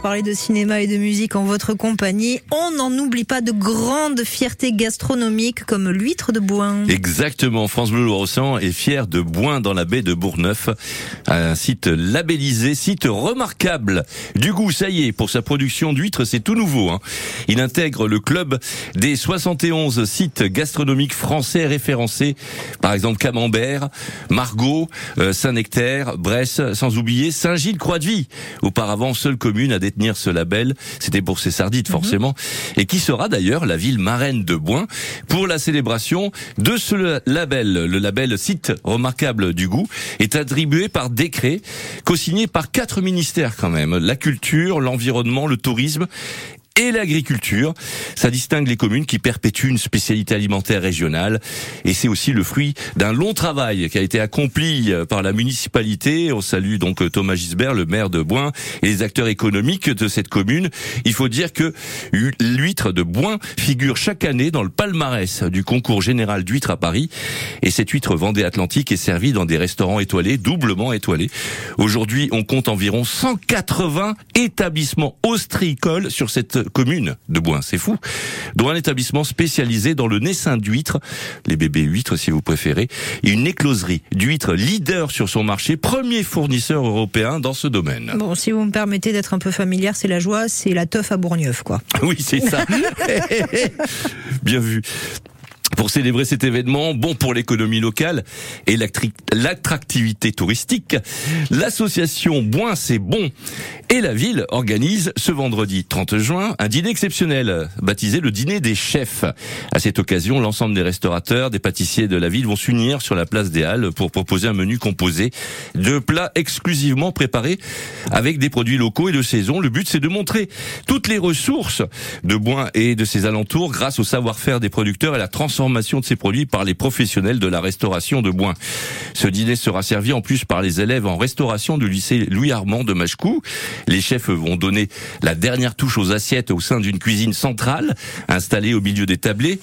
Parler de cinéma et de musique en votre compagnie, on n'en oublie pas de grandes fiertés gastronomiques comme l'huître de Boin. Exactement, France Bleu Loire-Océan est fier de Boin dans la baie de Bourgneuf, un site labellisé, site remarquable. Du goût, ça y est, pour sa production d'huîtres, c'est tout nouveau. Hein. Il intègre le club des 71 sites gastronomiques français référencés, par exemple Camembert, Margot, euh, Saint-Nectaire, Bresse, sans oublier Saint-Gilles-Croix-de-Vie, auparavant seule commune à détenir ce label. C'était pour ses sardites, forcément. Et qui sera d'ailleurs la ville marraine de Boin pour la célébration de ce label. Le label Site remarquable du goût est attribué par décret, co-signé par quatre ministères quand même. La culture, l'environnement, le tourisme et l'agriculture. Ça distingue les communes qui perpétuent une spécialité alimentaire régionale et c'est aussi le fruit d'un long travail qui a été accompli par la municipalité. On salue donc Thomas Gisbert, le maire de Boin et les acteurs économiques de cette commune. Il faut dire que l'huître de Boin figure chaque année dans le palmarès du concours général d'huître à Paris et cette huître Vendée Atlantique est servie dans des restaurants étoilés, doublement étoilés. Aujourd'hui, on compte environ 180 établissements ostréicoles sur cette commune de Boin, c'est fou, dont un établissement spécialisé dans le naissin d'huîtres, les bébés huîtres si vous préférez, et une écloserie d'huîtres leader sur son marché, premier fournisseur européen dans ce domaine. Bon, si vous me permettez d'être un peu familière, c'est la joie, c'est la teuf à Bourgneuf, quoi. Oui, c'est ça. Bien vu. Pour célébrer cet événement, bon pour l'économie locale et l'attractivité touristique, l'association Boin c'est bon et la ville organise ce vendredi 30 juin un dîner exceptionnel baptisé le dîner des chefs. À cette occasion, l'ensemble des restaurateurs, des pâtissiers de la ville vont s'unir sur la place des Halles pour proposer un menu composé de plats exclusivement préparés avec des produits locaux et de saison. Le but c'est de montrer toutes les ressources de Boin et de ses alentours grâce au savoir-faire des producteurs et la transformation de ces produits par les professionnels de la restauration de Boin. Ce dîner sera servi en plus par les élèves en restauration du lycée Louis Armand de Machecou. Les chefs vont donner la dernière touche aux assiettes au sein d'une cuisine centrale installée au milieu des tablés.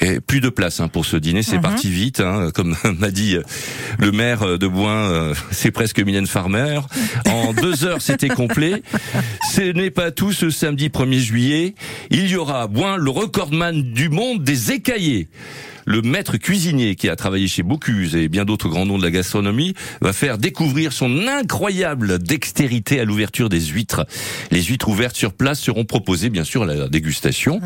Et plus de place hein, pour ce dîner, c'est mhm. parti vite. Hein, comme m'a dit euh, le maire de Boin, euh, c'est presque Mylène Farmer. En deux heures, c'était complet. Ce n'est pas tout ce samedi 1er juillet. Il y aura à Boin le recordman du monde des écaillés le maître cuisinier qui a travaillé chez Bocuse et bien d'autres grands noms de la gastronomie va faire découvrir son incroyable dextérité à l'ouverture des huîtres. Les huîtres ouvertes sur place seront proposées bien sûr à la dégustation.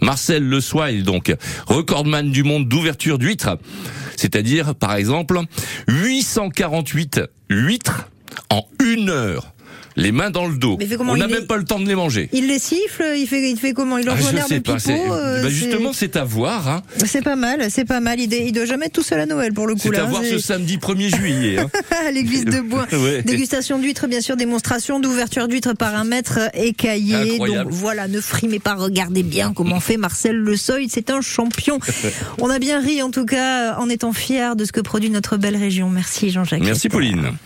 Marcel Le Soil donc, recordman du monde d'ouverture d'huîtres, c'est-à-dire par exemple 848 huîtres en une heure les mains dans le dos. On n'a même pas le temps de les manger. Il les siffle, il fait, il fait comment Il leur ah, je sais pas. Euh, bah, justement, c'est à voir. Hein. C'est pas mal, c'est pas mal. Il, il doit jamais être tout seul à Noël pour le coup. C'est à voir ce samedi 1er juillet. Hein. à l'église de Bois. Dégustation d'huîtres, bien sûr, démonstration d'ouverture d'huîtres par un maître écaillé. Donc voilà, ne frimez pas, regardez bien comment fait Marcel Le Seuil. C'est un champion. On a bien ri en tout cas en étant fiers de ce que produit notre belle région. Merci Jean-Jacques. Merci Pauline.